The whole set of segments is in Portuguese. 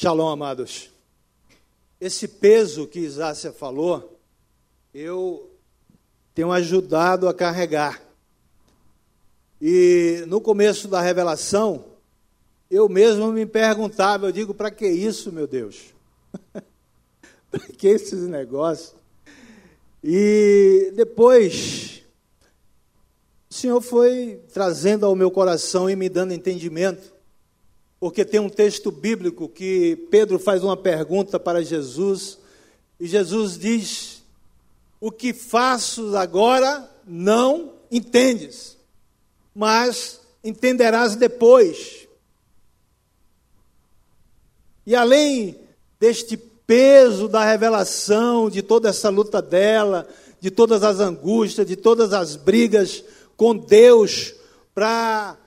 Shalom, amados. Esse peso que Isácia falou, eu tenho ajudado a carregar. E no começo da revelação, eu mesmo me perguntava, eu digo, para que isso, meu Deus? para que esses negócios? E depois, o Senhor foi trazendo ao meu coração e me dando entendimento porque tem um texto bíblico que Pedro faz uma pergunta para Jesus, e Jesus diz: O que faço agora não entendes, mas entenderás depois. E além deste peso da revelação, de toda essa luta dela, de todas as angústias, de todas as brigas com Deus, para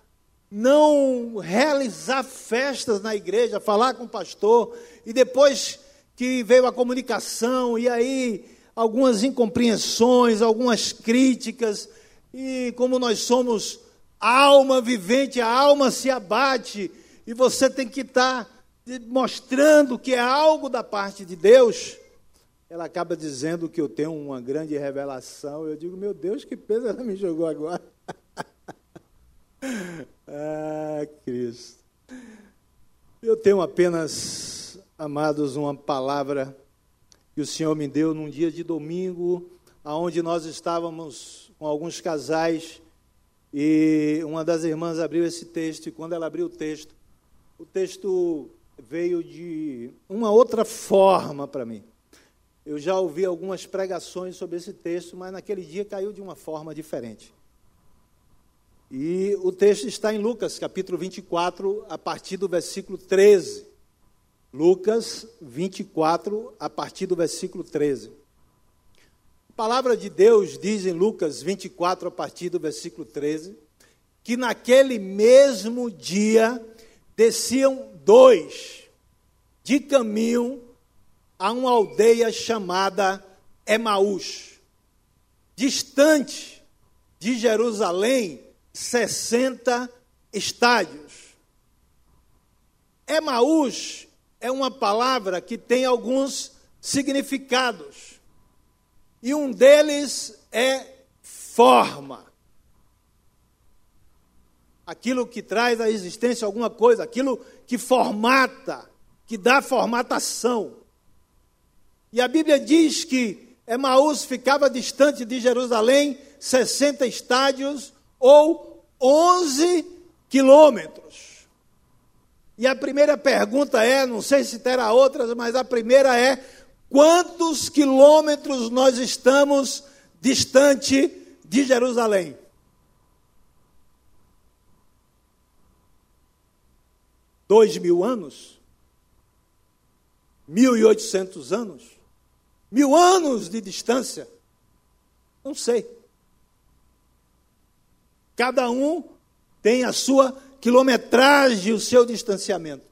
não realizar festas na igreja, falar com o pastor, e depois que veio a comunicação, e aí algumas incompreensões, algumas críticas, e como nós somos alma vivente, a alma se abate, e você tem que estar mostrando que é algo da parte de Deus. Ela acaba dizendo que eu tenho uma grande revelação. Eu digo, meu Deus, que peso ela me jogou agora. Ah, Cristo. Eu tenho apenas, amados, uma palavra que o Senhor me deu num dia de domingo, aonde nós estávamos com alguns casais e uma das irmãs abriu esse texto e quando ela abriu o texto, o texto veio de uma outra forma para mim. Eu já ouvi algumas pregações sobre esse texto, mas naquele dia caiu de uma forma diferente. E o texto está em Lucas, capítulo 24, a partir do versículo 13. Lucas 24, a partir do versículo 13. A palavra de Deus diz em Lucas 24, a partir do versículo 13, que naquele mesmo dia desciam dois de caminho a uma aldeia chamada Emaús, distante de Jerusalém 60 estádios. Emaús é uma palavra que tem alguns significados. E um deles é forma. Aquilo que traz à existência alguma coisa, aquilo que formata, que dá formatação. E a Bíblia diz que Emaús ficava distante de Jerusalém 60 estádios ou 11 quilômetros. E a primeira pergunta é: não sei se terá outras, mas a primeira é: quantos quilômetros nós estamos distante de Jerusalém? Dois mil anos? Mil e oitocentos anos? Mil anos de distância? Não sei. Cada um tem a sua quilometragem, o seu distanciamento.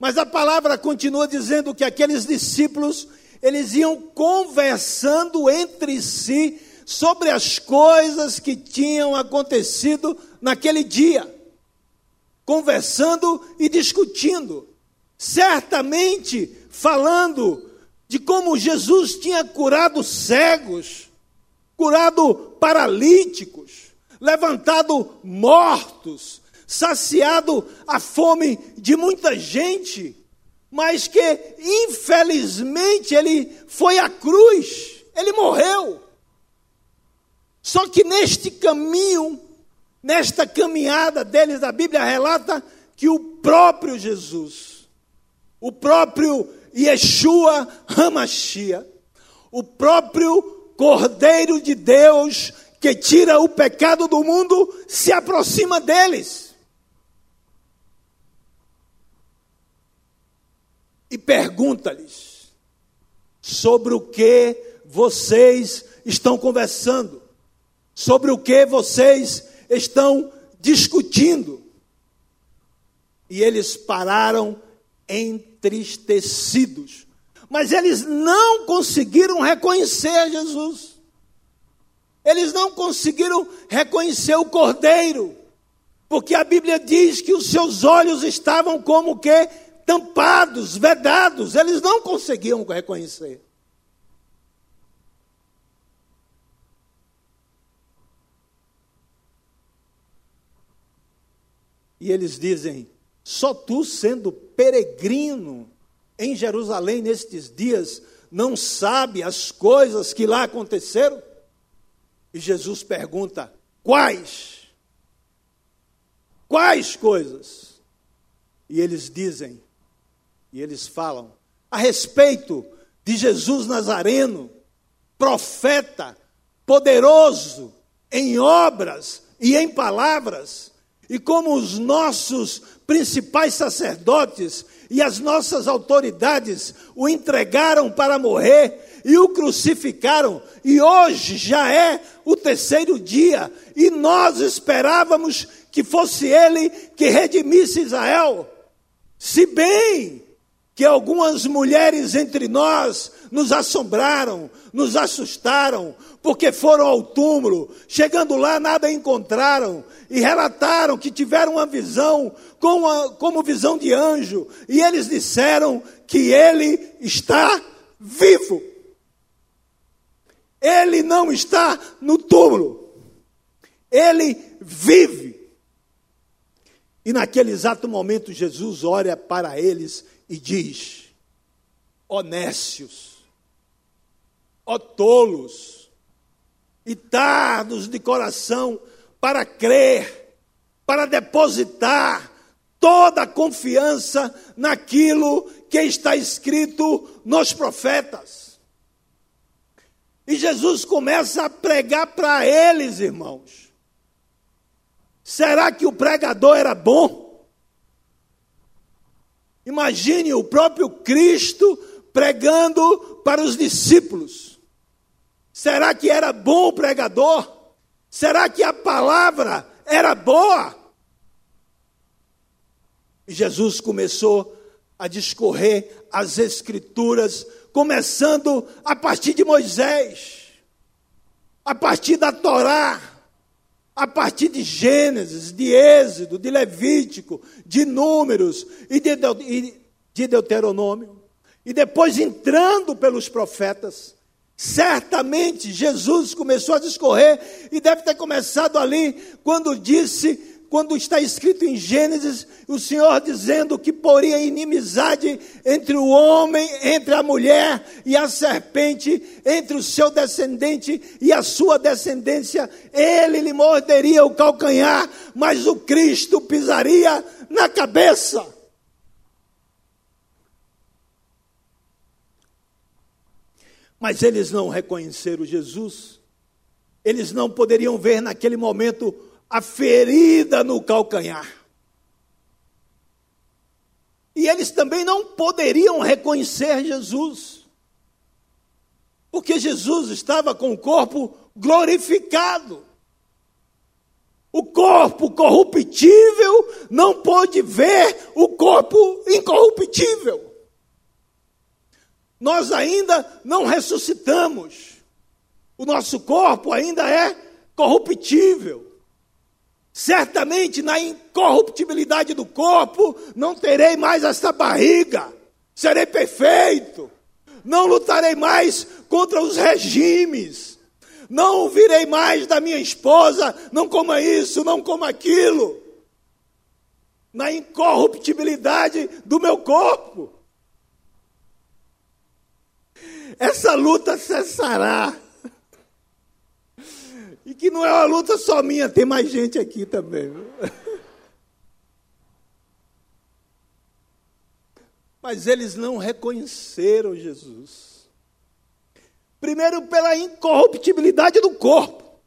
Mas a palavra continua dizendo que aqueles discípulos, eles iam conversando entre si sobre as coisas que tinham acontecido naquele dia. Conversando e discutindo. Certamente falando de como Jesus tinha curado cegos, curado paralíticos, levantado mortos, saciado a fome de muita gente, mas que infelizmente ele foi à cruz, ele morreu. Só que neste caminho, nesta caminhada deles, a Bíblia relata que o próprio Jesus, o próprio Yeshua Hamashia, o próprio Cordeiro de Deus que tira o pecado do mundo se aproxima deles. E pergunta-lhes sobre o que vocês estão conversando, sobre o que vocês estão discutindo. E eles pararam entristecidos. Mas eles não conseguiram reconhecer Jesus. Eles não conseguiram reconhecer o cordeiro, porque a Bíblia diz que os seus olhos estavam como que tampados, vedados, eles não conseguiam reconhecer. E eles dizem: só tu, sendo peregrino em Jerusalém nestes dias, não sabe as coisas que lá aconteceram? E Jesus pergunta: quais? Quais coisas? E eles dizem, e eles falam, a respeito de Jesus Nazareno, profeta, poderoso em obras e em palavras, e como os nossos principais sacerdotes e as nossas autoridades o entregaram para morrer e o crucificaram, e hoje já é o terceiro dia, e nós esperávamos que fosse ele que redimisse Israel. Se bem que algumas mulheres entre nós nos assombraram, nos assustaram, porque foram ao túmulo, chegando lá nada encontraram, e relataram que tiveram uma visão como, a, como visão de anjo, e eles disseram que ele está vivo. Ele não está no túmulo, ele vive. E naquele exato momento, Jesus olha para eles e diz: honécios, ó tolos, e tardos de coração para crer, para depositar toda a confiança naquilo que está escrito nos profetas. E Jesus começa a pregar para eles, irmãos. Será que o pregador era bom? Imagine o próprio Cristo pregando para os discípulos. Será que era bom o pregador? Será que a palavra era boa? E Jesus começou a discorrer as Escrituras, começando a partir de Moisés, a partir da Torá, a partir de Gênesis, de Êxodo, de Levítico, de Números e de, de Deuteronômio, e depois entrando pelos profetas, certamente Jesus começou a discorrer, e deve ter começado ali, quando disse quando está escrito em Gênesis, o Senhor dizendo que poria inimizade entre o homem, entre a mulher e a serpente, entre o seu descendente e a sua descendência, ele lhe morderia o calcanhar, mas o Cristo pisaria na cabeça. Mas eles não reconheceram Jesus, eles não poderiam ver naquele momento a ferida no calcanhar. E eles também não poderiam reconhecer Jesus, porque Jesus estava com o corpo glorificado. O corpo corruptível não pôde ver o corpo incorruptível. Nós ainda não ressuscitamos. O nosso corpo ainda é corruptível. Certamente na incorruptibilidade do corpo não terei mais esta barriga, serei perfeito, não lutarei mais contra os regimes, não virei mais da minha esposa, não coma isso, não coma aquilo, na incorruptibilidade do meu corpo. Essa luta cessará e que não é uma luta só minha, tem mais gente aqui também. Mas eles não reconheceram Jesus. Primeiro, pela incorruptibilidade do corpo.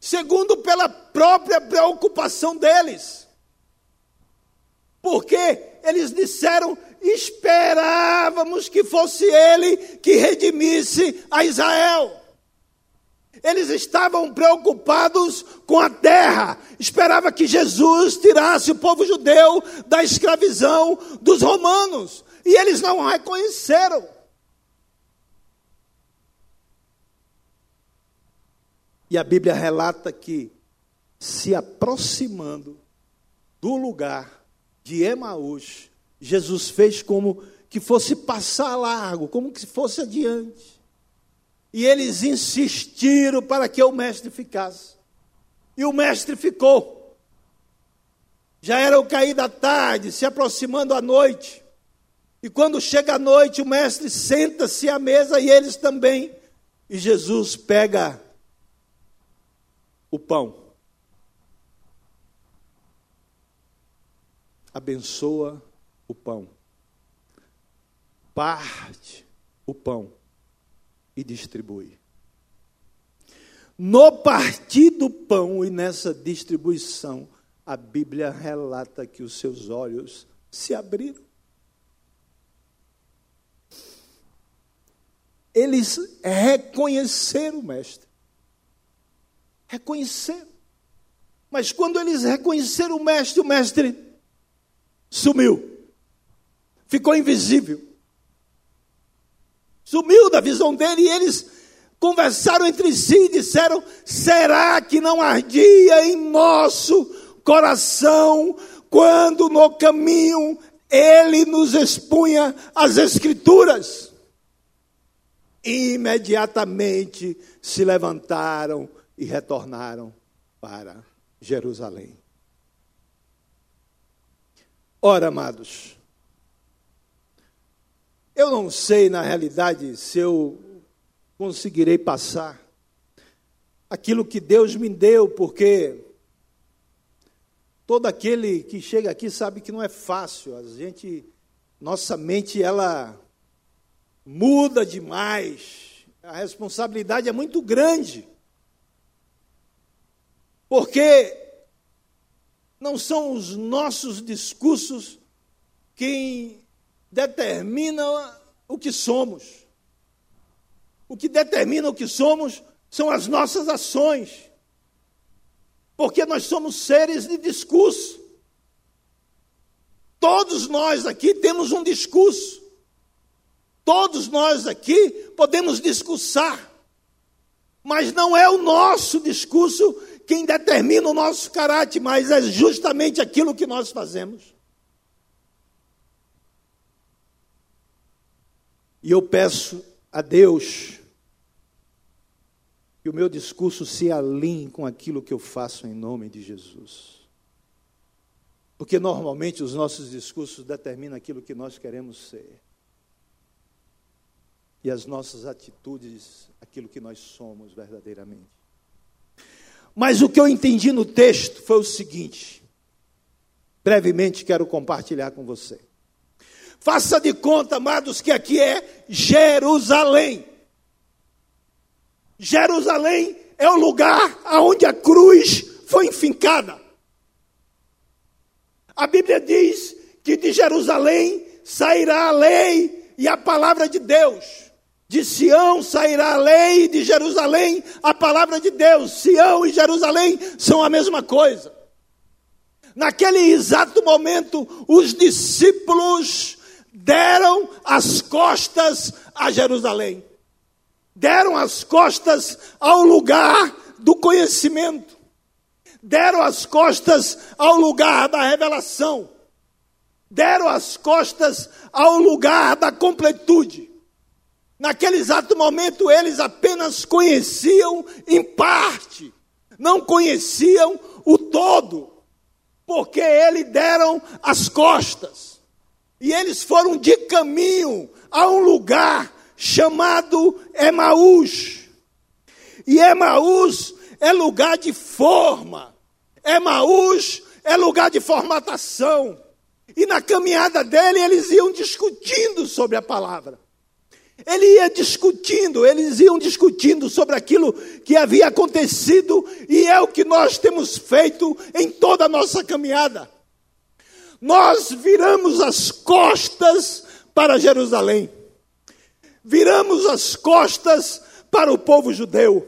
Segundo, pela própria preocupação deles. Porque eles disseram: esperávamos que fosse ele que redimisse a Israel. Eles estavam preocupados com a terra. Esperava que Jesus tirasse o povo judeu da escravidão dos romanos. E eles não reconheceram. E a Bíblia relata que, se aproximando do lugar de Emaús, Jesus fez como que fosse passar largo, como que fosse adiante. E eles insistiram para que o mestre ficasse. E o mestre ficou. Já era o cair da tarde, se aproximando a noite. E quando chega a noite, o mestre senta-se à mesa e eles também. E Jesus pega o pão. Abençoa o pão. Parte o pão e distribui. No partir do pão e nessa distribuição, a Bíblia relata que os seus olhos se abriram. Eles reconheceram o Mestre. Reconheceram. Mas quando eles reconheceram o Mestre, o Mestre sumiu. Ficou invisível. Sumiu da visão dele e eles conversaram entre si e disseram: será que não ardia em nosso coração quando no caminho ele nos expunha as Escrituras? Imediatamente se levantaram e retornaram para Jerusalém. Ora, amados, eu não sei na realidade se eu conseguirei passar aquilo que Deus me deu, porque todo aquele que chega aqui sabe que não é fácil. A gente, nossa mente ela muda demais. A responsabilidade é muito grande. Porque não são os nossos discursos quem determina o que somos. O que determina o que somos são as nossas ações. Porque nós somos seres de discurso. Todos nós aqui temos um discurso. Todos nós aqui podemos discursar. Mas não é o nosso discurso quem determina o nosso caráter, mas é justamente aquilo que nós fazemos. E eu peço a Deus que o meu discurso se alinhe com aquilo que eu faço em nome de Jesus. Porque normalmente os nossos discursos determinam aquilo que nós queremos ser. E as nossas atitudes, aquilo que nós somos verdadeiramente. Mas o que eu entendi no texto foi o seguinte: brevemente quero compartilhar com você. Faça de conta, amados, que aqui é Jerusalém. Jerusalém é o lugar aonde a cruz foi enfincada. A Bíblia diz que de Jerusalém sairá a lei e a palavra de Deus. De Sião sairá a lei, e de Jerusalém a palavra de Deus. Sião e Jerusalém são a mesma coisa. Naquele exato momento, os discípulos deram as costas a Jerusalém, deram as costas ao lugar do conhecimento, deram as costas ao lugar da revelação, deram as costas ao lugar da completude. Naquele exato momento, eles apenas conheciam em parte, não conheciam o todo, porque eles deram as costas. E eles foram de caminho a um lugar chamado Emaús. E Emaús é lugar de forma, Emaús é lugar de formatação. E na caminhada dele, eles iam discutindo sobre a palavra. Ele ia discutindo, eles iam discutindo sobre aquilo que havia acontecido, e é o que nós temos feito em toda a nossa caminhada. Nós viramos as costas para Jerusalém, viramos as costas para o povo judeu,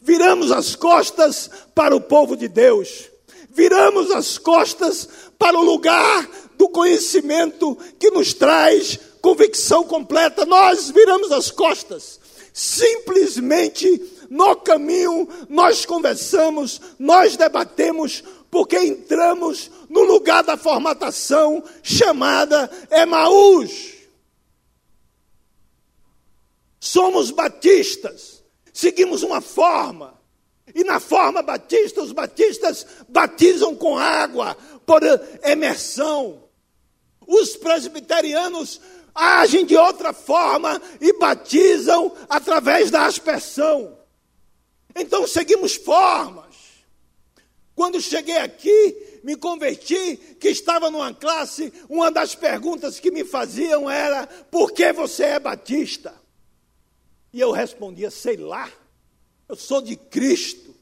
viramos as costas para o povo de Deus, viramos as costas para o lugar do conhecimento que nos traz convicção completa, nós viramos as costas. Simplesmente no caminho nós conversamos, nós debatemos porque entramos no lugar da formatação chamada Emaús. Somos batistas, seguimos uma forma. E na forma batista, os batistas batizam com água, por emersão. Os presbiterianos agem de outra forma e batizam através da aspersão. Então seguimos formas. Quando cheguei aqui, me converti, que estava numa classe, uma das perguntas que me faziam era: por que você é batista? E eu respondia: sei lá, eu sou de Cristo.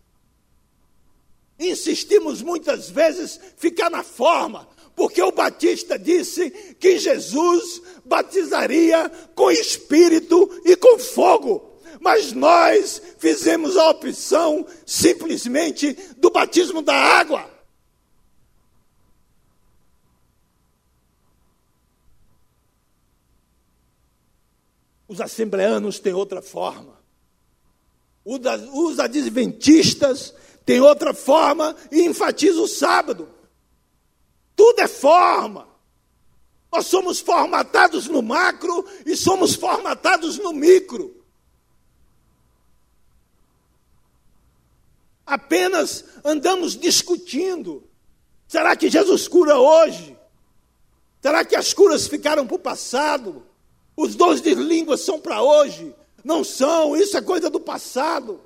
Insistimos muitas vezes ficar na forma, porque o Batista disse que Jesus batizaria com espírito e com fogo. Mas nós fizemos a opção simplesmente do batismo da água. Os assembleanos têm outra forma. Os adventistas têm outra forma e enfatizam o sábado. Tudo é forma. Nós somos formatados no macro e somos formatados no micro. Apenas andamos discutindo. Será que Jesus cura hoje? Será que as curas ficaram para o passado? Os dons de línguas são para hoje? Não são, isso é coisa do passado.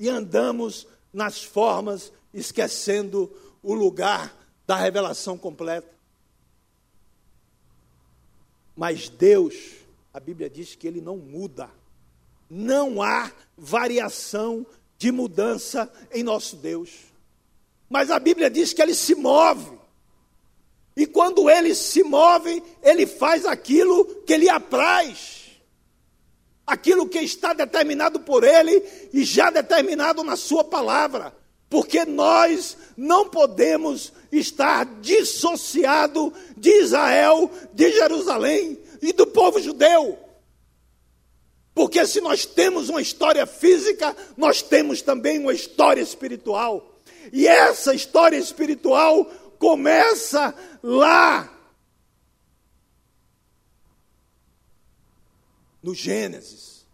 E andamos nas formas, esquecendo o lugar da revelação completa. Mas Deus, a Bíblia diz que ele não muda. Não há variação de mudança em nosso Deus. Mas a Bíblia diz que ele se move. E quando ele se move, ele faz aquilo que lhe apraz. Aquilo que está determinado por ele e já determinado na sua palavra porque nós não podemos estar dissociado de Israel, de Jerusalém e do povo judeu. Porque se nós temos uma história física, nós temos também uma história espiritual. E essa história espiritual começa lá no Gênesis.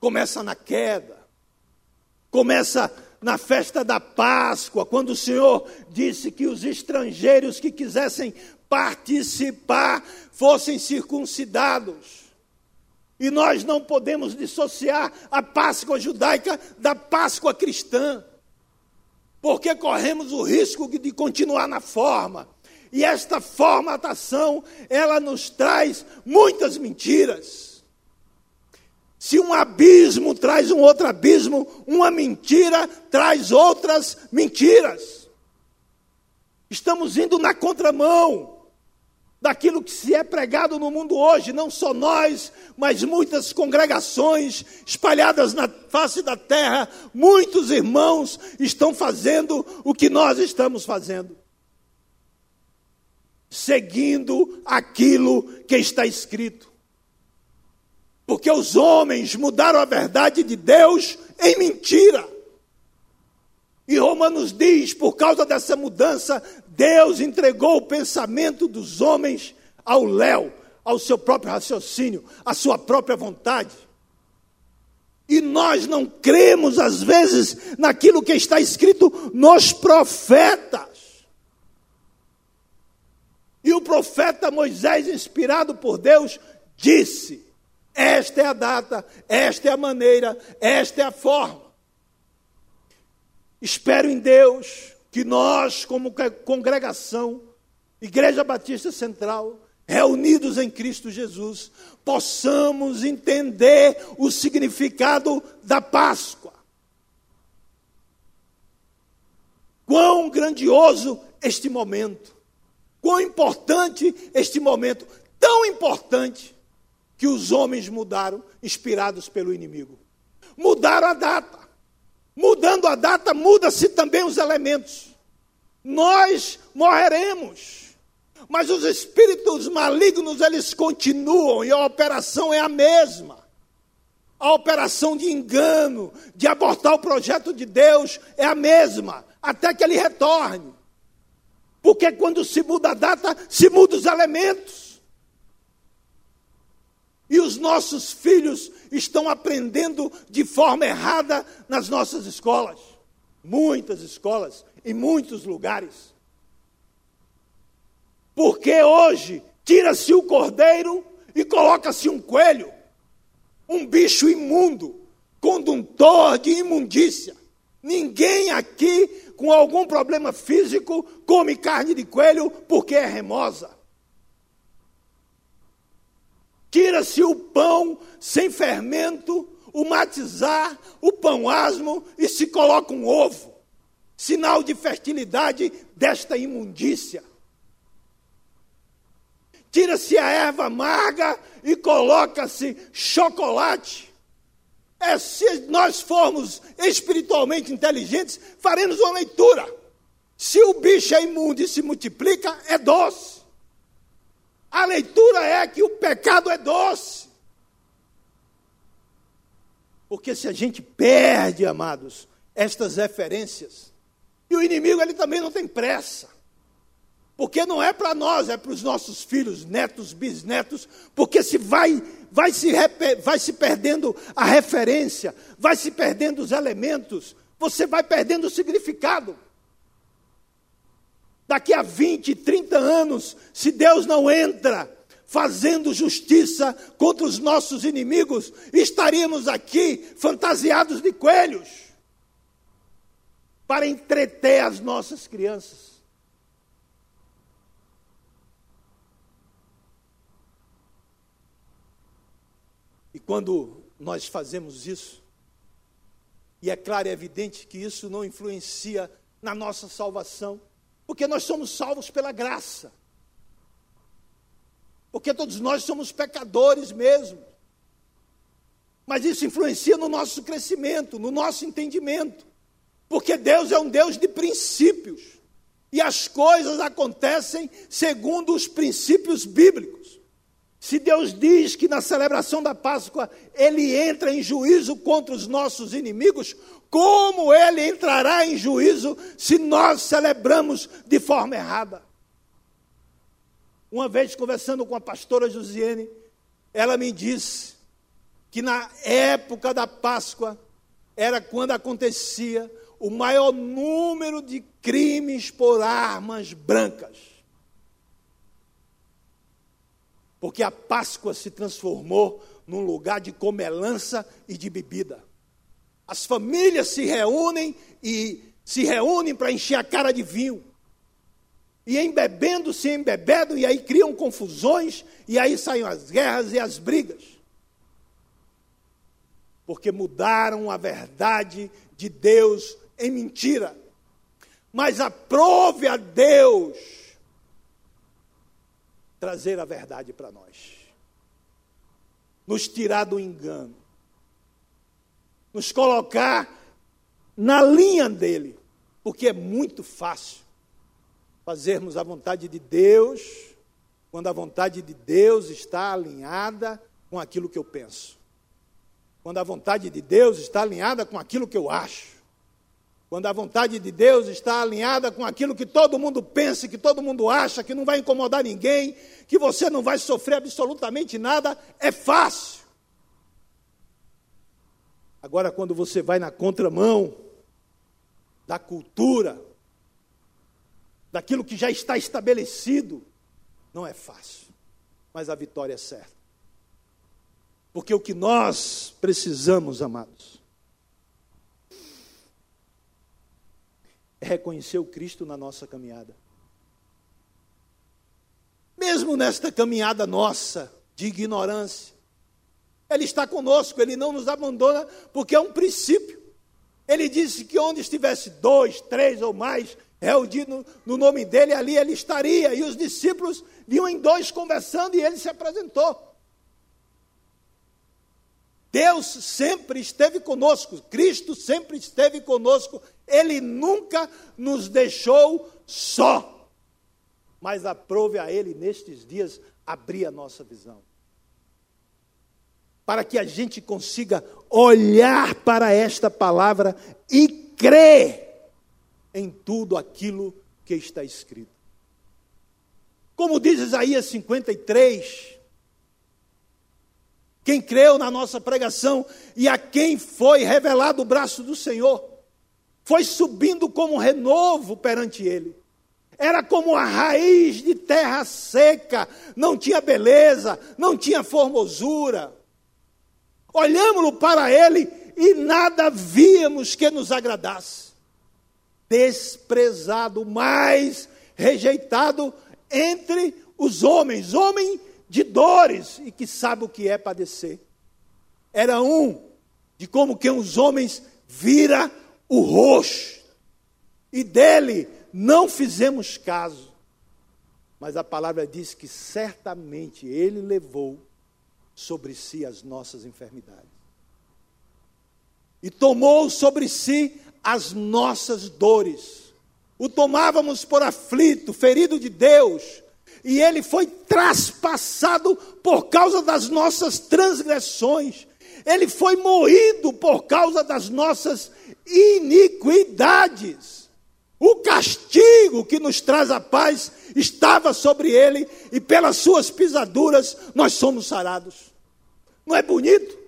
Começa na queda Começa na festa da Páscoa, quando o Senhor disse que os estrangeiros que quisessem participar fossem circuncidados. E nós não podemos dissociar a Páscoa judaica da Páscoa cristã, porque corremos o risco de continuar na forma. E esta formatação, ela nos traz muitas mentiras. Se um abismo traz um outro abismo, uma mentira traz outras mentiras. Estamos indo na contramão daquilo que se é pregado no mundo hoje, não só nós, mas muitas congregações espalhadas na face da terra, muitos irmãos estão fazendo o que nós estamos fazendo. Seguindo aquilo que está escrito. Porque os homens mudaram a verdade de Deus em mentira. E Romanos diz: por causa dessa mudança, Deus entregou o pensamento dos homens ao léu, ao seu próprio raciocínio, à sua própria vontade. E nós não cremos, às vezes, naquilo que está escrito nos profetas. E o profeta Moisés, inspirado por Deus, disse: esta é a data, esta é a maneira, esta é a forma. Espero em Deus que nós, como congregação, Igreja Batista Central, reunidos em Cristo Jesus, possamos entender o significado da Páscoa. Quão grandioso este momento, quão importante este momento, tão importante que os homens mudaram, inspirados pelo inimigo. Mudaram a data. Mudando a data, muda-se também os elementos. Nós morreremos. Mas os espíritos malignos, eles continuam e a operação é a mesma. A operação de engano, de abortar o projeto de Deus, é a mesma, até que ele retorne. Porque quando se muda a data, se muda os elementos. E os nossos filhos estão aprendendo de forma errada nas nossas escolas. Muitas escolas, em muitos lugares. Porque hoje tira-se o cordeiro e coloca-se um coelho, um bicho imundo, condutor de imundícia. Ninguém aqui com algum problema físico come carne de coelho porque é remosa. Tira-se o pão sem fermento, o matizar, o pão asmo e se coloca um ovo, sinal de fertilidade desta imundícia. Tira-se a erva amarga e coloca-se chocolate. É, se nós formos espiritualmente inteligentes, faremos uma leitura. Se o bicho é imundo e se multiplica, é doce. A leitura é que o pecado é doce. Porque se a gente perde, amados, estas referências, e o inimigo ele também não tem pressa. Porque não é para nós, é para os nossos filhos, netos, bisnetos, porque se vai, vai, se, vai se perdendo a referência, vai se perdendo os elementos, você vai perdendo o significado. Daqui a 20, 30 anos, se Deus não entra fazendo justiça contra os nossos inimigos, estaríamos aqui fantasiados de coelhos para entreter as nossas crianças. E quando nós fazemos isso, e é claro e evidente que isso não influencia na nossa salvação, porque nós somos salvos pela graça. Porque todos nós somos pecadores mesmo. Mas isso influencia no nosso crescimento, no nosso entendimento. Porque Deus é um Deus de princípios. E as coisas acontecem segundo os princípios bíblicos. Se Deus diz que na celebração da Páscoa ele entra em juízo contra os nossos inimigos, como ele entrará em juízo se nós celebramos de forma errada? Uma vez conversando com a pastora Josiane, ela me disse que na época da Páscoa era quando acontecia o maior número de crimes por armas brancas. Porque a Páscoa se transformou num lugar de comelança e de bebida. As famílias se reúnem e se reúnem para encher a cara de vinho. E embebendo-se, embebendo, e aí criam confusões, e aí saem as guerras e as brigas. Porque mudaram a verdade de Deus em mentira. Mas aprove a Deus trazer a verdade para nós, nos tirar do engano nos colocar na linha dele, porque é muito fácil fazermos a vontade de Deus quando a vontade de Deus está alinhada com aquilo que eu penso. Quando a vontade de Deus está alinhada com aquilo que eu acho. Quando a vontade de Deus está alinhada com aquilo que todo mundo pensa, que todo mundo acha, que não vai incomodar ninguém, que você não vai sofrer absolutamente nada, é fácil. Agora, quando você vai na contramão da cultura, daquilo que já está estabelecido, não é fácil, mas a vitória é certa. Porque o que nós precisamos, amados, é reconhecer o Cristo na nossa caminhada. Mesmo nesta caminhada nossa de ignorância, ele está conosco, ele não nos abandona, porque é um princípio. Ele disse que onde estivesse dois, três ou mais reunidos no, nome dele, ali ele estaria. E os discípulos vinham em dois conversando e ele se apresentou. Deus sempre esteve conosco, Cristo sempre esteve conosco, Ele nunca nos deixou só. Mas aprove a Ele nestes dias abrir a nossa visão. Para que a gente consiga olhar para esta palavra e crer em tudo aquilo que está escrito. Como diz Isaías 53, quem creu na nossa pregação e a quem foi revelado o braço do Senhor, foi subindo como renovo perante ele. Era como a raiz de terra seca, não tinha beleza, não tinha formosura. Olhamos para ele e nada víamos que nos agradasse. Desprezado, mais rejeitado entre os homens, homem de dores e que sabe o que é padecer. Era um de como que os homens vira o rosto e dele não fizemos caso. Mas a palavra diz que certamente ele levou sobre si as nossas enfermidades. E tomou sobre si as nossas dores o tomávamos por aflito, ferido de Deus, e ele foi traspassado por causa das nossas transgressões, ele foi moído por causa das nossas iniquidades. O castigo que nos traz a paz estava sobre ele, e pelas suas pisaduras nós somos sarados. Não é bonito?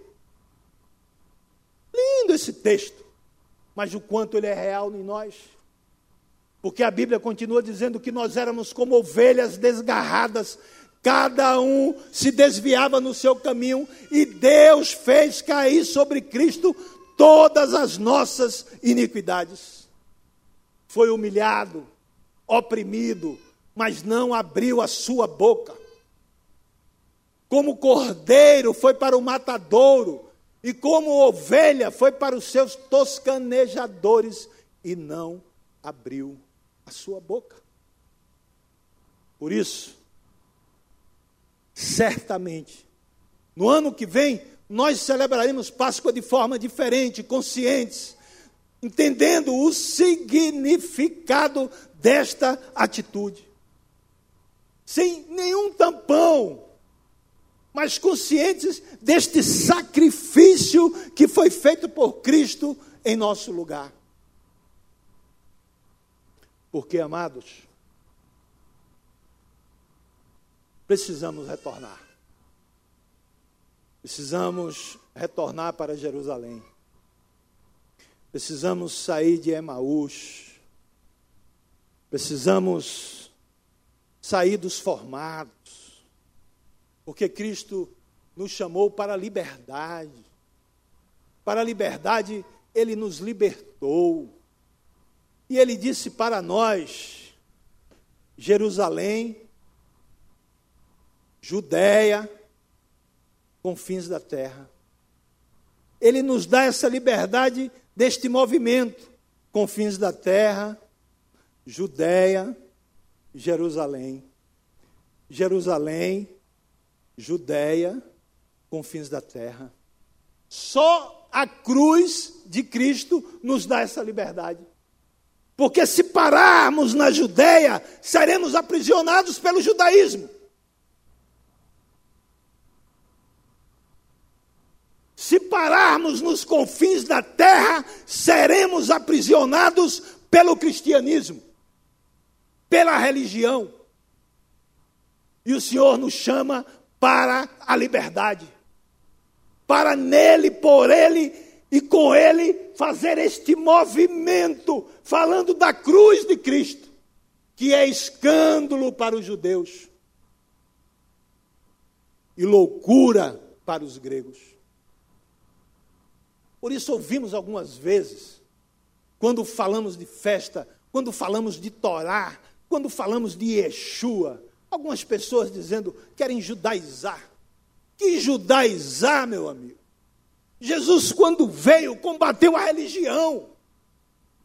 Lindo esse texto, mas o quanto ele é real em nós. Porque a Bíblia continua dizendo que nós éramos como ovelhas desgarradas, cada um se desviava no seu caminho, e Deus fez cair sobre Cristo todas as nossas iniquidades. Foi humilhado, oprimido, mas não abriu a sua boca. Como cordeiro foi para o matadouro, e como ovelha foi para os seus toscanejadores, e não abriu a sua boca. Por isso, certamente, no ano que vem, nós celebraremos Páscoa de forma diferente, conscientes, entendendo o significado desta atitude. Sem nenhum tampão, mas conscientes deste sacrifício que foi feito por Cristo em nosso lugar. Porque, amados, precisamos retornar. Precisamos retornar para Jerusalém. Precisamos sair de Emaús. Precisamos sair dos formados. Porque Cristo nos chamou para a liberdade. Para a liberdade, Ele nos libertou. E ele disse para nós: Jerusalém, Judéia, confins da terra. Ele nos dá essa liberdade deste movimento, confins da terra, Judéia, Jerusalém. Jerusalém, Judéia, confins da terra. Só a cruz de Cristo nos dá essa liberdade. Porque se pararmos na Judéia, seremos aprisionados pelo judaísmo. Se pararmos nos confins da terra, seremos aprisionados pelo cristianismo, pela religião. E o Senhor nos chama para a liberdade, para nele, por ele e com ele fazer este movimento, falando da cruz de Cristo, que é escândalo para os judeus e loucura para os gregos. Por isso ouvimos algumas vezes, quando falamos de festa, quando falamos de Torá, quando falamos de Yeshua, algumas pessoas dizendo querem judaizar. Que judaizar, meu amigo? Jesus, quando veio, combateu a religião.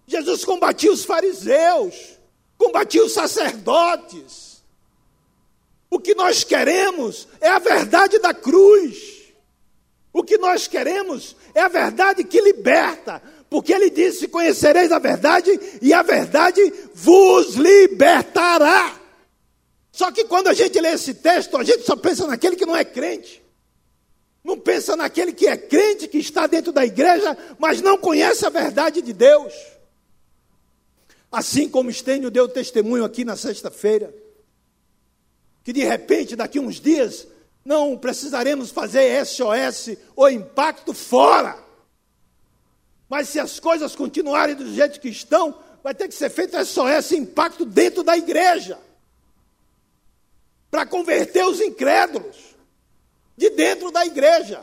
Jesus combatia os fariseus, combatia os sacerdotes. O que nós queremos é a verdade da cruz. O que nós queremos é a verdade que liberta, porque ele disse: Conhecereis a verdade, e a verdade vos libertará. Só que quando a gente lê esse texto, a gente só pensa naquele que não é crente. Não pensa naquele que é crente, que está dentro da igreja, mas não conhece a verdade de Deus. Assim como Estênio deu testemunho aqui na sexta-feira, que de repente, daqui uns dias, não precisaremos fazer SOS ou impacto fora. Mas se as coisas continuarem do jeito que estão, vai ter que ser feito SOS impacto dentro da igreja para converter os incrédulos de dentro da igreja.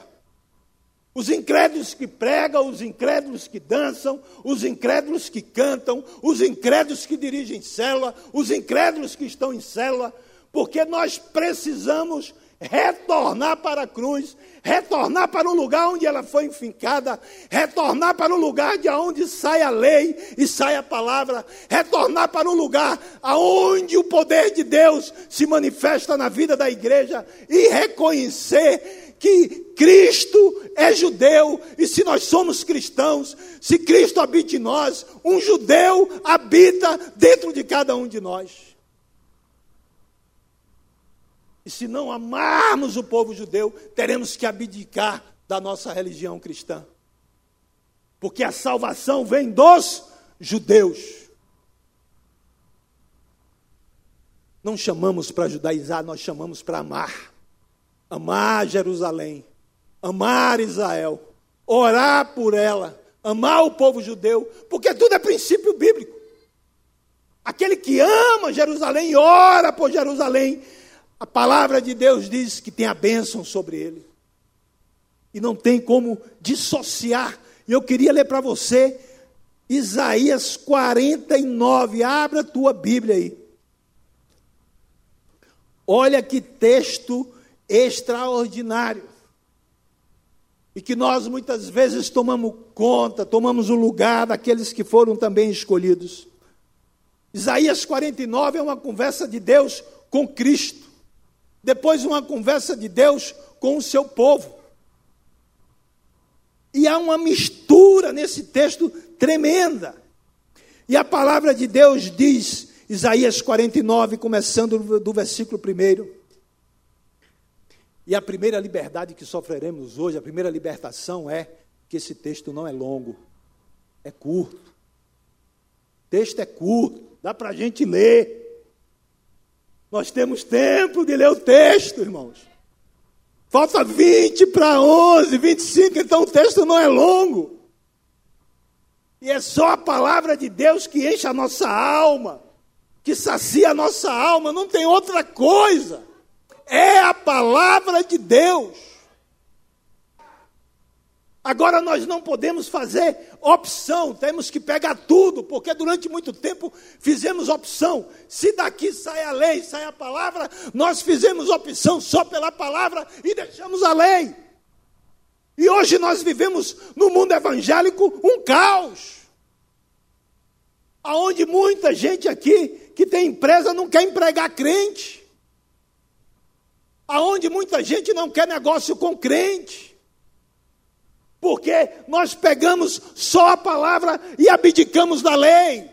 Os incrédulos que pregam, os incrédulos que dançam, os incrédulos que cantam, os incrédulos que dirigem célula, os incrédulos que estão em célula, porque nós precisamos retornar para a cruz, retornar para o lugar onde ela foi enfincada, retornar para o lugar de onde sai a lei e sai a palavra, retornar para o lugar aonde o poder de Deus se manifesta na vida da igreja e reconhecer que Cristo é judeu e se nós somos cristãos, se Cristo habita em nós, um judeu habita dentro de cada um de nós. E se não amarmos o povo judeu, teremos que abdicar da nossa religião cristã. Porque a salvação vem dos judeus. Não chamamos para judaizar, nós chamamos para amar. Amar Jerusalém, amar Israel, orar por ela, amar o povo judeu, porque tudo é princípio bíblico. Aquele que ama Jerusalém e ora por Jerusalém, a palavra de Deus diz que tem a bênção sobre ele. E não tem como dissociar. E eu queria ler para você Isaías 49. Abra a tua Bíblia aí. Olha que texto extraordinário. E que nós muitas vezes tomamos conta, tomamos o lugar daqueles que foram também escolhidos. Isaías 49 é uma conversa de Deus com Cristo. Depois, uma conversa de Deus com o seu povo. E há uma mistura nesse texto tremenda. E a palavra de Deus diz, Isaías 49, começando do versículo 1. E a primeira liberdade que sofreremos hoje, a primeira libertação é que esse texto não é longo, é curto. O texto é curto, dá para a gente ler. Nós temos tempo de ler o texto, irmãos. Falta 20 para 11, 25, então o texto não é longo. E é só a palavra de Deus que enche a nossa alma, que sacia a nossa alma, não tem outra coisa. É a palavra de Deus. Agora nós não podemos fazer opção, temos que pegar tudo, porque durante muito tempo fizemos opção. Se daqui sai a lei, sai a palavra, nós fizemos opção só pela palavra e deixamos a lei. E hoje nós vivemos no mundo evangélico um caos. Aonde muita gente aqui que tem empresa não quer empregar crente. Aonde muita gente não quer negócio com crente porque nós pegamos só a palavra e abdicamos da lei.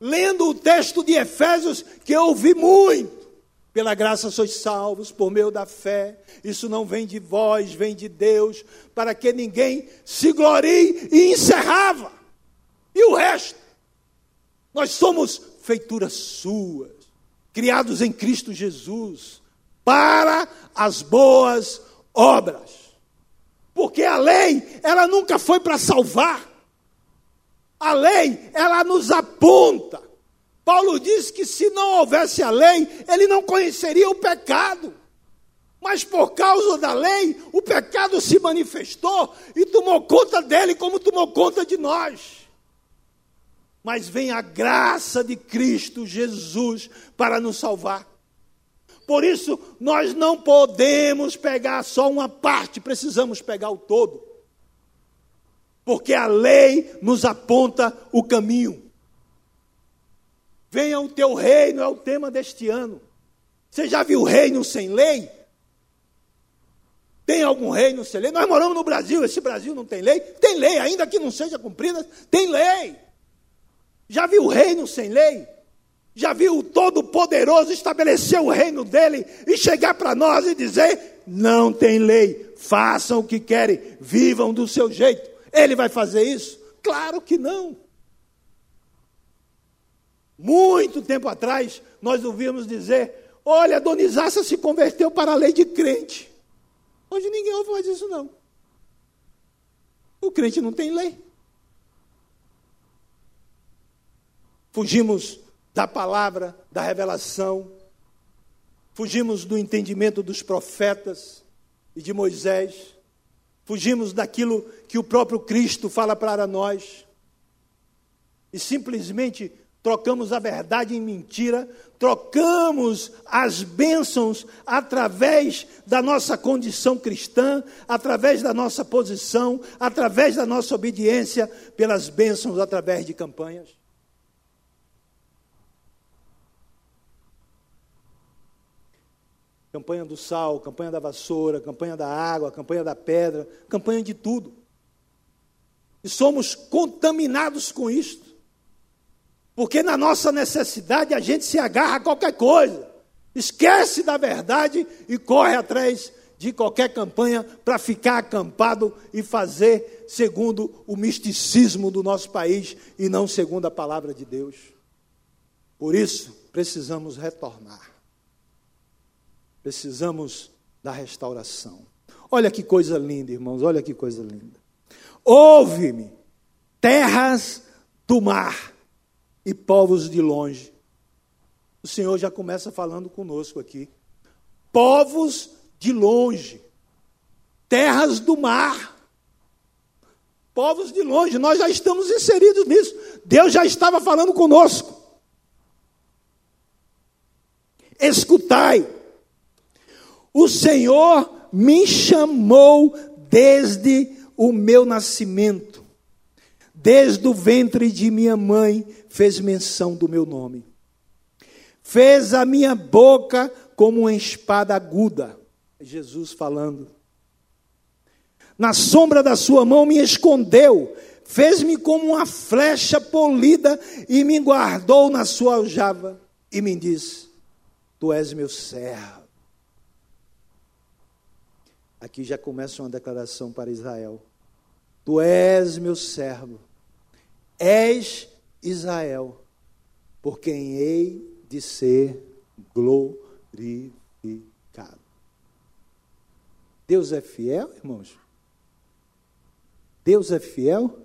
Lendo o texto de Efésios, que eu ouvi muito, pela graça sois salvos por meio da fé. Isso não vem de vós, vem de Deus, para que ninguém se glorie e encerrava. E o resto? Nós somos feituras suas, criados em Cristo Jesus, para as boas obras. Porque a lei, ela nunca foi para salvar. A lei, ela nos aponta. Paulo diz que se não houvesse a lei, ele não conheceria o pecado. Mas por causa da lei, o pecado se manifestou e tomou conta dele como tomou conta de nós. Mas vem a graça de Cristo Jesus para nos salvar. Por isso, nós não podemos pegar só uma parte, precisamos pegar o todo. Porque a lei nos aponta o caminho. Venha o teu reino, é o tema deste ano. Você já viu reino sem lei? Tem algum reino sem lei? Nós moramos no Brasil, esse Brasil não tem lei? Tem lei, ainda que não seja cumprida, tem lei. Já viu reino sem lei? Já viu o Todo-Poderoso estabelecer o reino dele e chegar para nós e dizer: não tem lei, façam o que querem, vivam do seu jeito. Ele vai fazer isso? Claro que não. Muito tempo atrás, nós ouvimos dizer: olha, Donizácia se converteu para a lei de crente. Hoje ninguém ouve mais isso, não. O crente não tem lei. Fugimos da palavra, da revelação, fugimos do entendimento dos profetas e de Moisés, fugimos daquilo que o próprio Cristo fala para nós, e simplesmente trocamos a verdade em mentira, trocamos as bênçãos através da nossa condição cristã, através da nossa posição, através da nossa obediência, pelas bênçãos através de campanhas. Campanha do sal, campanha da vassoura, campanha da água, campanha da pedra, campanha de tudo. E somos contaminados com isto. Porque na nossa necessidade a gente se agarra a qualquer coisa, esquece da verdade e corre atrás de qualquer campanha para ficar acampado e fazer segundo o misticismo do nosso país e não segundo a palavra de Deus. Por isso, precisamos retornar. Precisamos da restauração. Olha que coisa linda, irmãos, olha que coisa linda. Ouve-me, terras do mar e povos de longe. O Senhor já começa falando conosco aqui. Povos de longe, terras do mar, povos de longe, nós já estamos inseridos nisso. Deus já estava falando conosco. Escutai, o Senhor me chamou desde o meu nascimento, desde o ventre de minha mãe, fez menção do meu nome. Fez a minha boca como uma espada aguda. Jesus falando. Na sombra da sua mão me escondeu, fez-me como uma flecha polida e me guardou na sua aljava e me disse: Tu és meu servo Aqui já começa uma declaração para Israel: Tu és meu servo, és Israel, por quem hei de ser glorificado. Deus é fiel, irmãos? Deus é fiel?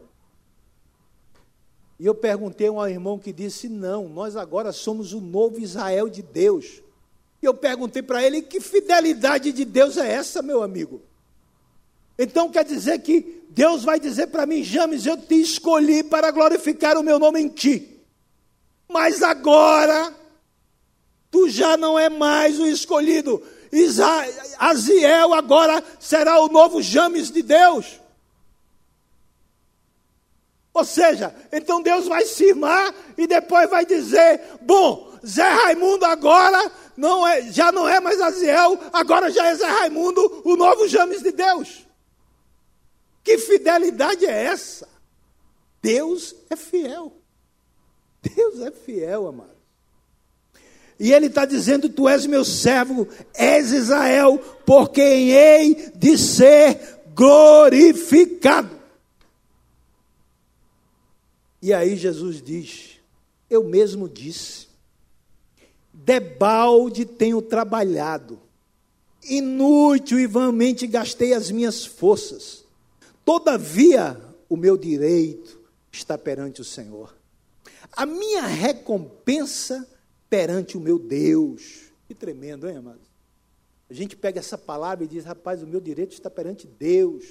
E eu perguntei a um irmão que disse: Não, nós agora somos o novo Israel de Deus. E eu perguntei para ele: que fidelidade de Deus é essa, meu amigo? Então quer dizer que Deus vai dizer para mim, James, eu te escolhi para glorificar o meu nome em ti. Mas agora, tu já não é mais o escolhido. Isa Aziel agora será o novo James de Deus. Ou seja, então Deus vai se irmar e depois vai dizer: Bom, Zé Raimundo agora não é, já não é mais Aziel, agora já é Zé Raimundo, o novo James de Deus. Que fidelidade é essa? Deus é fiel. Deus é fiel, amado. E ele está dizendo: Tu és meu servo, és Israel, por quem hei de ser glorificado. E aí Jesus diz: Eu mesmo disse debalde tenho trabalhado, inútil e vãmente gastei as minhas forças. Todavia, o meu direito está perante o Senhor. A minha recompensa perante o meu Deus. Que tremendo, hein, amados? A gente pega essa palavra e diz: rapaz, o meu direito está perante Deus.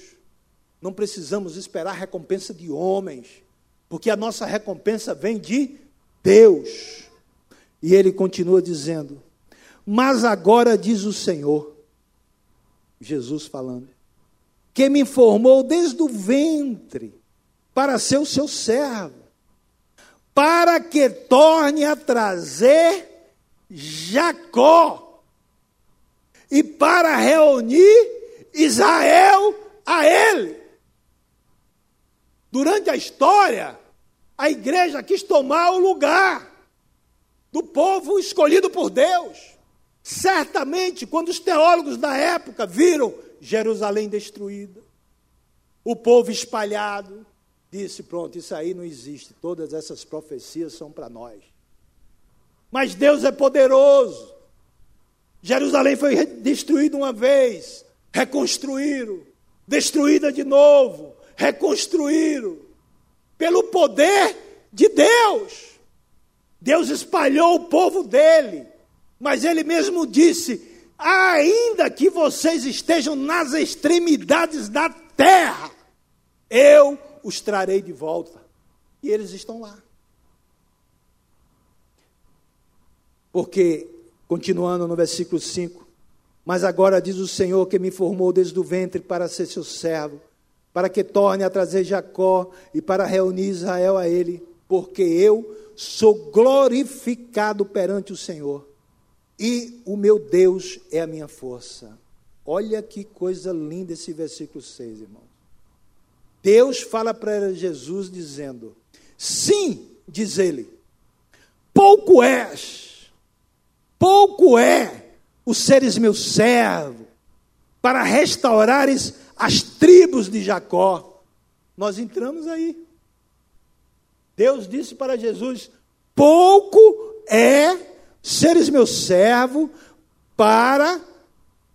Não precisamos esperar recompensa de homens, porque a nossa recompensa vem de Deus. E ele continua dizendo: Mas agora diz o Senhor, Jesus falando, que me formou desde o ventre para ser o seu servo, para que torne a trazer Jacó e para reunir Israel a ele. Durante a história, a igreja quis tomar o lugar do povo escolhido por Deus. Certamente, quando os teólogos da época viram Jerusalém destruída, o povo espalhado, disse: pronto, isso aí não existe, todas essas profecias são para nós. Mas Deus é poderoso. Jerusalém foi destruída uma vez, reconstruíram, destruída de novo, reconstruíram, pelo poder de Deus. Deus espalhou o povo dele, mas ele mesmo disse: ainda que vocês estejam nas extremidades da terra, eu os trarei de volta. E eles estão lá. Porque, continuando no versículo 5, mas agora diz o Senhor que me formou desde o ventre para ser seu servo, para que torne a trazer Jacó e para reunir Israel a ele, porque eu sou glorificado perante o Senhor e o meu Deus é a minha força. Olha que coisa linda esse versículo 6, irmão. Deus fala para Jesus dizendo: Sim, diz ele, pouco és, pouco é o seres meu servo, para restaurares as tribos de Jacó. Nós entramos aí. Deus disse para Jesus: Pouco é seres meu servo para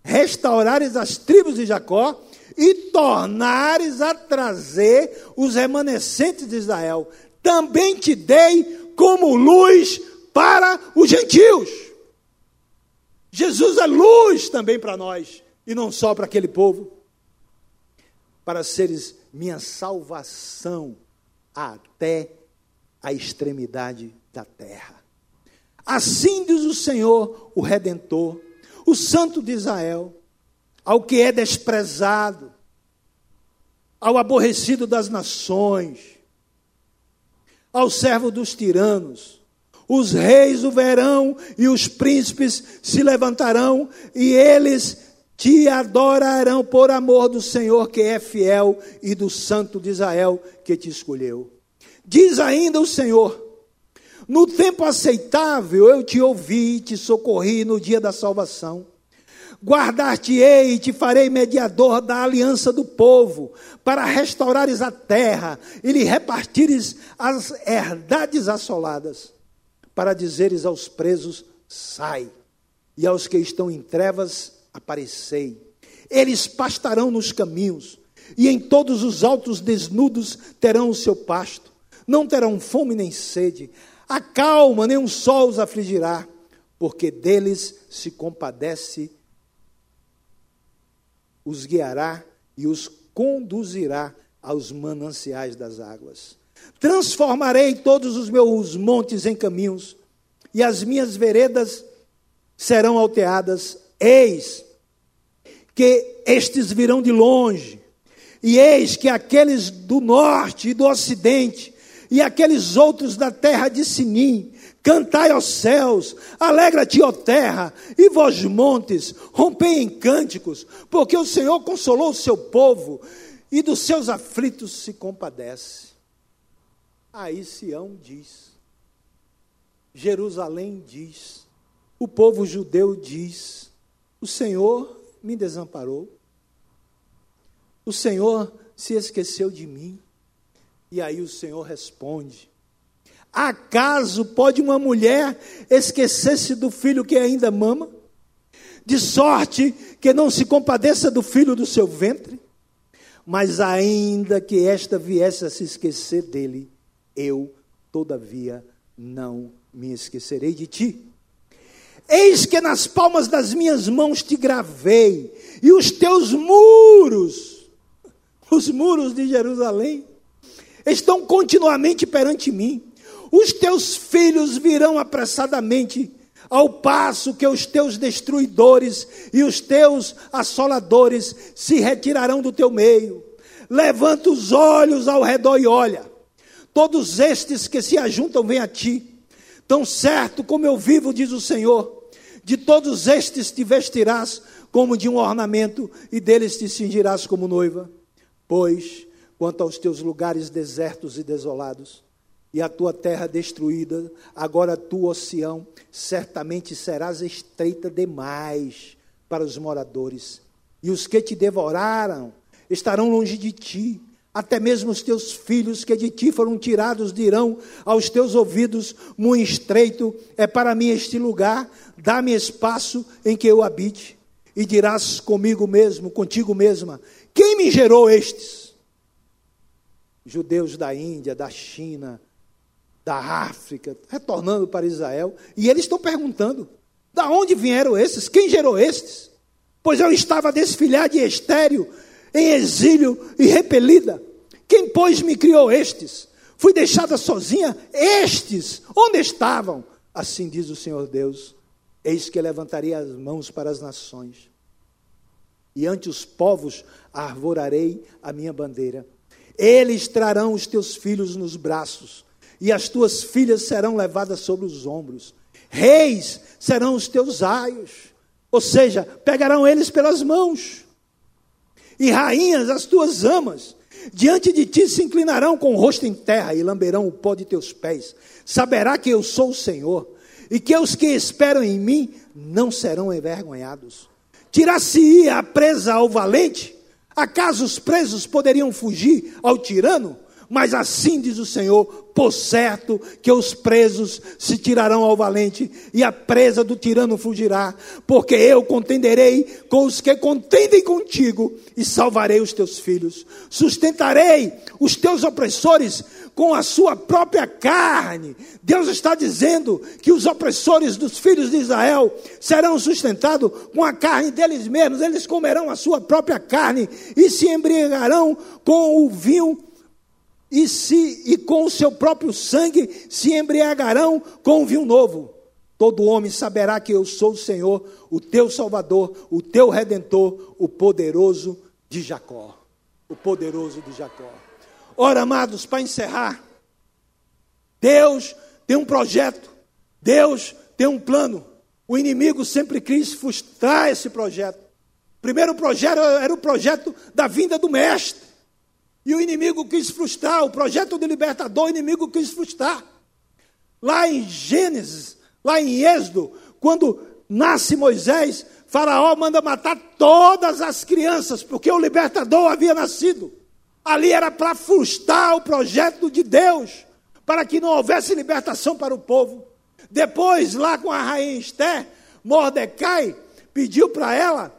restaurares as tribos de Jacó e tornares a trazer os remanescentes de Israel. Também te dei como luz para os gentios. Jesus é luz também para nós, e não só para aquele povo, para seres minha salvação até a extremidade da terra. Assim diz o Senhor, o Redentor, o Santo de Israel ao que é desprezado, ao aborrecido das nações, ao servo dos tiranos. Os reis o verão e os príncipes se levantarão e eles te adorarão por amor do Senhor que é fiel e do Santo de Israel que te escolheu. Diz ainda o Senhor: No tempo aceitável eu te ouvi e te socorri no dia da salvação. Guardar-te-ei e te farei mediador da aliança do povo, para restaurares a terra e lhe repartires as herdades assoladas, para dizeres aos presos: sai, e aos que estão em trevas, aparecei. Eles pastarão nos caminhos, e em todos os altos desnudos terão o seu pasto, não terão fome nem sede, a calma nem um sol os afligirá, porque deles se compadece os guiará e os conduzirá aos mananciais das águas. Transformarei todos os meus montes em caminhos, e as minhas veredas serão alteadas. Eis que estes virão de longe, e eis que aqueles do norte e do ocidente, e aqueles outros da terra de Sinim, Cantai aos céus, alegra-te, ó terra, e vós montes, rompei em cânticos, porque o Senhor consolou o seu povo e dos seus aflitos se compadece. Aí Sião diz, Jerusalém diz, o povo judeu diz: O Senhor me desamparou, o Senhor se esqueceu de mim. E aí o Senhor responde: Acaso pode uma mulher esquecer-se do filho que ainda mama? De sorte que não se compadeça do filho do seu ventre? Mas ainda que esta viesse a se esquecer dele, eu, todavia, não me esquecerei de ti. Eis que nas palmas das minhas mãos te gravei, e os teus muros, os muros de Jerusalém, estão continuamente perante mim. Os teus filhos virão apressadamente, ao passo que os teus destruidores e os teus assoladores se retirarão do teu meio. Levanta os olhos ao redor e olha. Todos estes que se ajuntam vêm a ti. Tão certo como eu vivo, diz o Senhor, de todos estes te vestirás como de um ornamento e deles te cingirás como noiva. Pois, quanto aos teus lugares desertos e desolados, e a tua terra destruída, agora tu, Sião, certamente serás estreita demais para os moradores, e os que te devoraram estarão longe de ti. Até mesmo os teus filhos que de ti foram tirados dirão aos teus ouvidos: Muito estreito é para mim este lugar, dá-me espaço em que eu habite. E dirás comigo mesmo, contigo mesma: Quem me gerou estes? Judeus da Índia, da China, da África, retornando para Israel, e eles estão perguntando: Da onde vieram esses? Quem gerou estes? Pois eu estava desfilhada e estéreo em exílio e repelida. Quem, pois, me criou estes? Fui deixada sozinha? Estes, onde estavam? Assim diz o Senhor Deus: Eis que levantarei as mãos para as nações, e ante os povos arvorarei a minha bandeira. Eles trarão os teus filhos nos braços, e as tuas filhas serão levadas sobre os ombros. Reis serão os teus aios, ou seja, pegarão eles pelas mãos e rainhas as tuas amas. Diante de ti se inclinarão com o rosto em terra e lamberão o pó de teus pés. Saberá que eu sou o Senhor e que os que esperam em mim não serão envergonhados. Tirar-se-ia a presa ao valente? Acaso os presos poderiam fugir ao tirano? Mas assim diz o Senhor: por certo que os presos se tirarão ao valente, e a presa do tirano fugirá, porque eu contenderei com os que contendem contigo, e salvarei os teus filhos. Sustentarei os teus opressores com a sua própria carne. Deus está dizendo que os opressores dos filhos de Israel serão sustentados com a carne deles mesmos, eles comerão a sua própria carne e se embriagarão com o vinho e, se, e com o seu próprio sangue se embriagarão com o vinho novo. Todo homem saberá que eu sou o Senhor, o teu Salvador, o teu Redentor, o poderoso de Jacó. O poderoso de Jacó. Ora, amados, para encerrar, Deus tem um projeto, Deus tem um plano. O inimigo sempre quis frustrar esse projeto. O primeiro projeto era o projeto da vinda do Mestre. E o inimigo quis frustrar, o projeto de libertador, o inimigo quis frustrar. Lá em Gênesis, lá em Êxodo, quando nasce Moisés, Faraó manda matar todas as crianças, porque o libertador havia nascido. Ali era para frustrar o projeto de Deus, para que não houvesse libertação para o povo. Depois, lá com a rainha Esther, Mordecai pediu para ela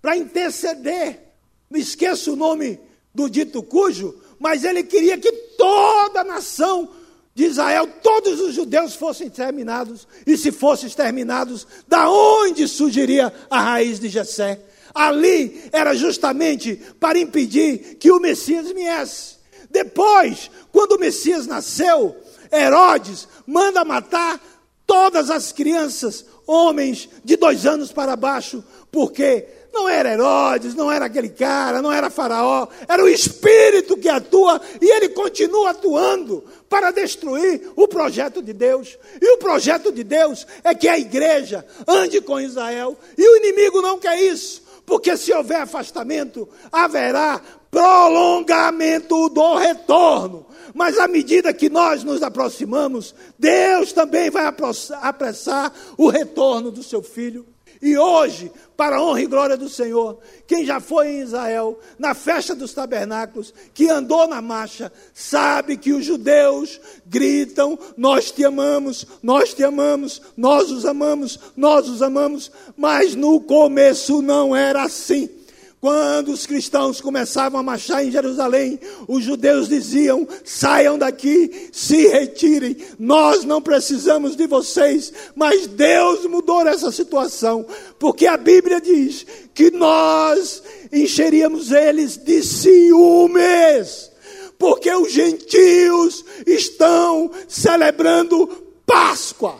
para interceder. Não esqueça o nome do dito cujo, mas ele queria que toda a nação de Israel, todos os judeus fossem exterminados, e se fossem exterminados, da onde surgiria a raiz de Jessé? Ali era justamente para impedir que o Messias viesse. Depois, quando o Messias nasceu, Herodes manda matar todas as crianças, homens de dois anos para baixo, porque não era Herodes, não era aquele cara, não era Faraó, era o Espírito que atua e ele continua atuando para destruir o projeto de Deus. E o projeto de Deus é que a igreja ande com Israel e o inimigo não quer isso, porque se houver afastamento, haverá prolongamento do retorno. Mas à medida que nós nos aproximamos, Deus também vai apressar o retorno do seu filho. E hoje, para a honra e glória do Senhor, quem já foi em Israel, na festa dos tabernáculos, que andou na marcha, sabe que os judeus gritam: Nós te amamos, nós te amamos, nós os amamos, nós os amamos, mas no começo não era assim. Quando os cristãos começavam a marchar em Jerusalém, os judeus diziam: saiam daqui, se retirem, nós não precisamos de vocês. Mas Deus mudou essa situação, porque a Bíblia diz que nós encheríamos eles de ciúmes, porque os gentios estão celebrando Páscoa,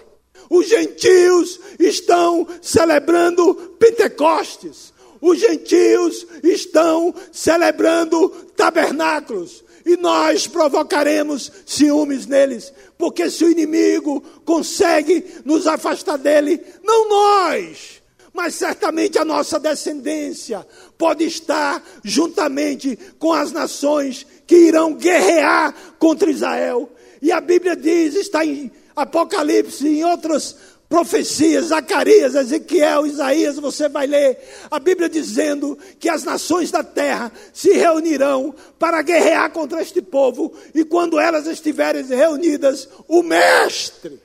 os gentios estão celebrando Pentecostes. Os gentios estão celebrando tabernáculos e nós provocaremos ciúmes neles, porque se o inimigo consegue nos afastar dele, não nós, mas certamente a nossa descendência pode estar juntamente com as nações que irão guerrear contra Israel. E a Bíblia diz, está em Apocalipse, em outras profecias, Zacarias, Ezequiel, Isaías, você vai ler a Bíblia dizendo que as nações da terra se reunirão para guerrear contra este povo, e quando elas estiverem reunidas, o Mestre,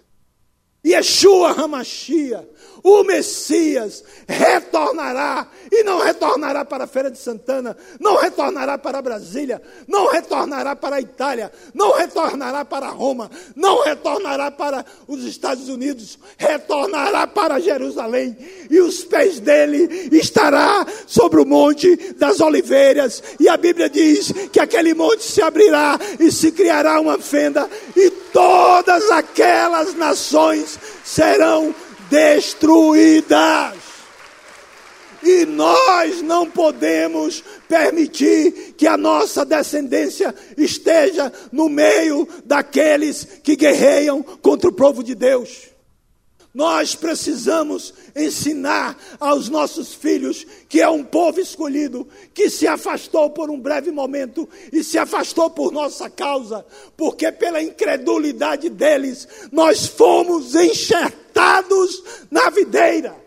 Yeshua Hamashia, o Messias retornará e não retornará para a Feira de Santana, não retornará para Brasília, não retornará para a Itália, não retornará para Roma, não retornará para os Estados Unidos, retornará para Jerusalém e os pés dele estará sobre o monte das oliveiras. E a Bíblia diz que aquele monte se abrirá e se criará uma fenda e todas aquelas nações serão destruídas. E nós não podemos permitir que a nossa descendência esteja no meio daqueles que guerreiam contra o povo de Deus. Nós precisamos ensinar aos nossos filhos que é um povo escolhido, que se afastou por um breve momento e se afastou por nossa causa, porque pela incredulidade deles nós fomos enxertados na videira.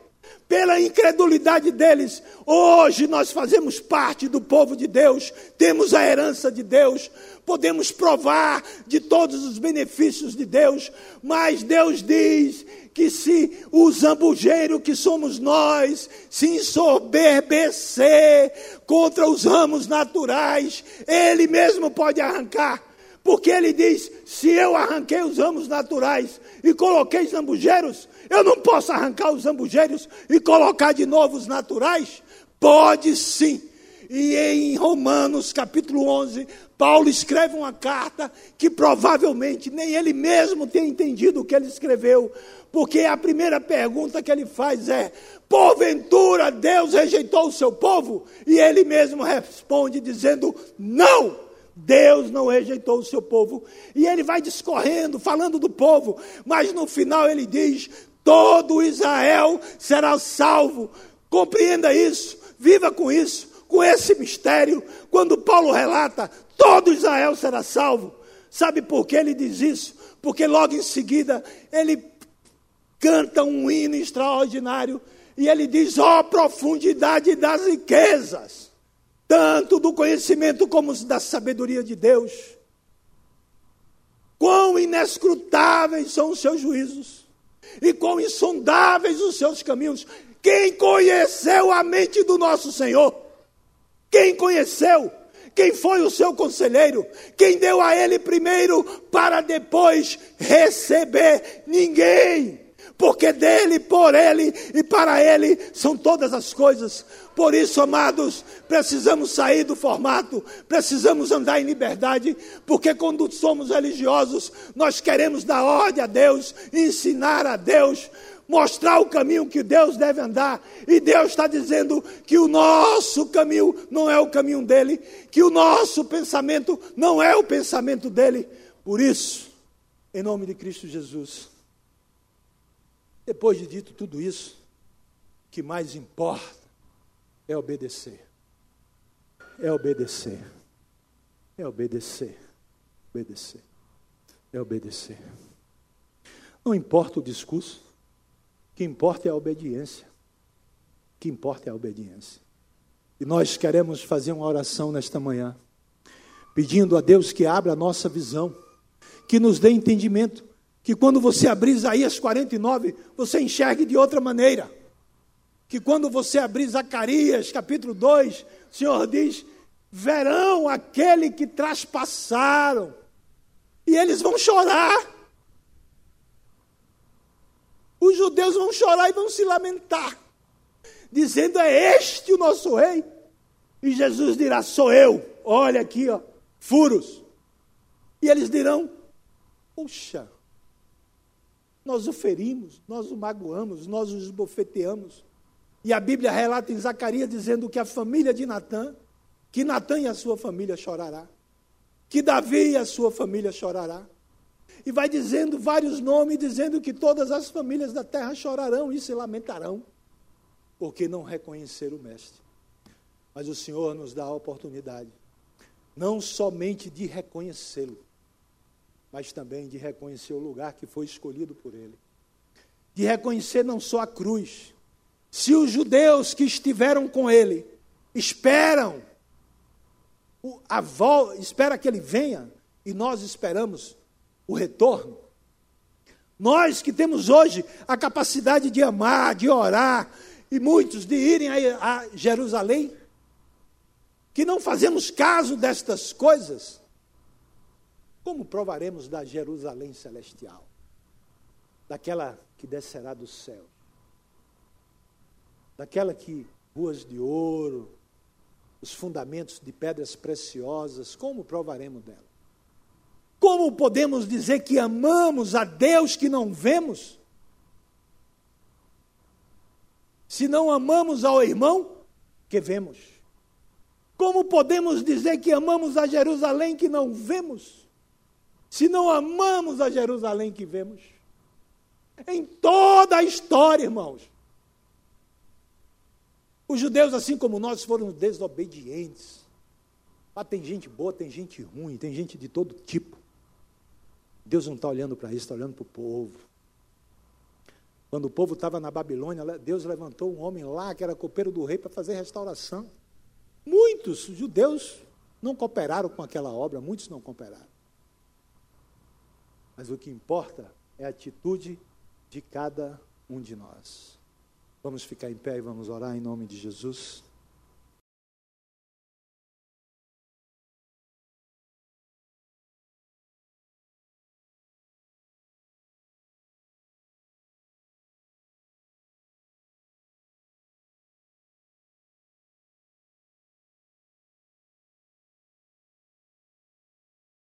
Pela incredulidade deles, hoje nós fazemos parte do povo de Deus, temos a herança de Deus, podemos provar de todos os benefícios de Deus, mas Deus diz que se o zambujeiro que somos nós se ensoberbecer contra os ramos naturais, ele mesmo pode arrancar. Porque ele diz: se eu arranquei os ramos naturais e coloquei zambujeiros, eu não posso arrancar os zambujeiros e colocar de novo os naturais? Pode sim. E em Romanos capítulo 11, Paulo escreve uma carta que provavelmente nem ele mesmo tem entendido o que ele escreveu, porque a primeira pergunta que ele faz é: porventura Deus rejeitou o seu povo? E ele mesmo responde dizendo: não. Deus não rejeitou o seu povo. E ele vai discorrendo, falando do povo, mas no final ele diz: todo Israel será salvo. Compreenda isso, viva com isso, com esse mistério. Quando Paulo relata, todo Israel será salvo. Sabe por que ele diz isso? Porque logo em seguida ele canta um hino extraordinário e ele diz: ó oh, profundidade das riquezas, tanto do conhecimento como da sabedoria de Deus. Quão inescrutáveis são os seus juízos e quão insondáveis os seus caminhos. Quem conheceu a mente do nosso Senhor? Quem conheceu? Quem foi o seu conselheiro? Quem deu a ele primeiro para depois receber? Ninguém porque dele, por ele e para ele são todas as coisas. Por isso, amados, precisamos sair do formato, precisamos andar em liberdade, porque quando somos religiosos, nós queremos dar ordem a Deus, ensinar a Deus, mostrar o caminho que Deus deve andar. E Deus está dizendo que o nosso caminho não é o caminho dele, que o nosso pensamento não é o pensamento dele. Por isso, em nome de Cristo Jesus depois de dito tudo isso, o que mais importa é obedecer. É obedecer. É obedecer. Obedecer. É obedecer. Não importa o discurso, que importa é a obediência. O que importa é a obediência. E nós queremos fazer uma oração nesta manhã, pedindo a Deus que abra a nossa visão, que nos dê entendimento que quando você abrir Isaías 49, você enxergue de outra maneira. Que quando você abrir Zacarias capítulo 2, o Senhor diz: verão aquele que traspassaram, e eles vão chorar. Os judeus vão chorar e vão se lamentar, dizendo: É este o nosso rei. E Jesus dirá: Sou eu. Olha aqui, ó, furos. E eles dirão: Puxa, nós o ferimos, nós o magoamos, nós o esbofeteamos. E a Bíblia relata em Zacarias dizendo que a família de Natã, que Natã e a sua família chorará, que Davi e a sua família chorará. E vai dizendo vários nomes, dizendo que todas as famílias da terra chorarão e se lamentarão, porque não reconheceram o Mestre. Mas o Senhor nos dá a oportunidade, não somente de reconhecê-lo, mas também de reconhecer o lugar que foi escolhido por ele. De reconhecer não só a cruz. Se os judeus que estiveram com ele esperam a volta, espera que ele venha e nós esperamos o retorno. Nós que temos hoje a capacidade de amar, de orar, e muitos de irem a, Jerusalém, que não fazemos caso destas coisas, como provaremos da Jerusalém celestial? Daquela que descerá do céu, daquela que ruas de ouro, os fundamentos de pedras preciosas, como provaremos dela? Como podemos dizer que amamos a Deus que não vemos? Se não amamos ao irmão que vemos. Como podemos dizer que amamos a Jerusalém que não vemos? Se não amamos a Jerusalém que vemos? Em toda a história, irmãos. Os judeus, assim como nós, foram desobedientes. Ah, tem gente boa, tem gente ruim, tem gente de todo tipo. Deus não está olhando para isso, está olhando para o povo. Quando o povo estava na Babilônia, Deus levantou um homem lá que era copeiro do rei para fazer restauração. Muitos judeus não cooperaram com aquela obra, muitos não cooperaram. Mas o que importa é a atitude de cada um de nós. Vamos ficar em pé e vamos orar em nome de Jesus.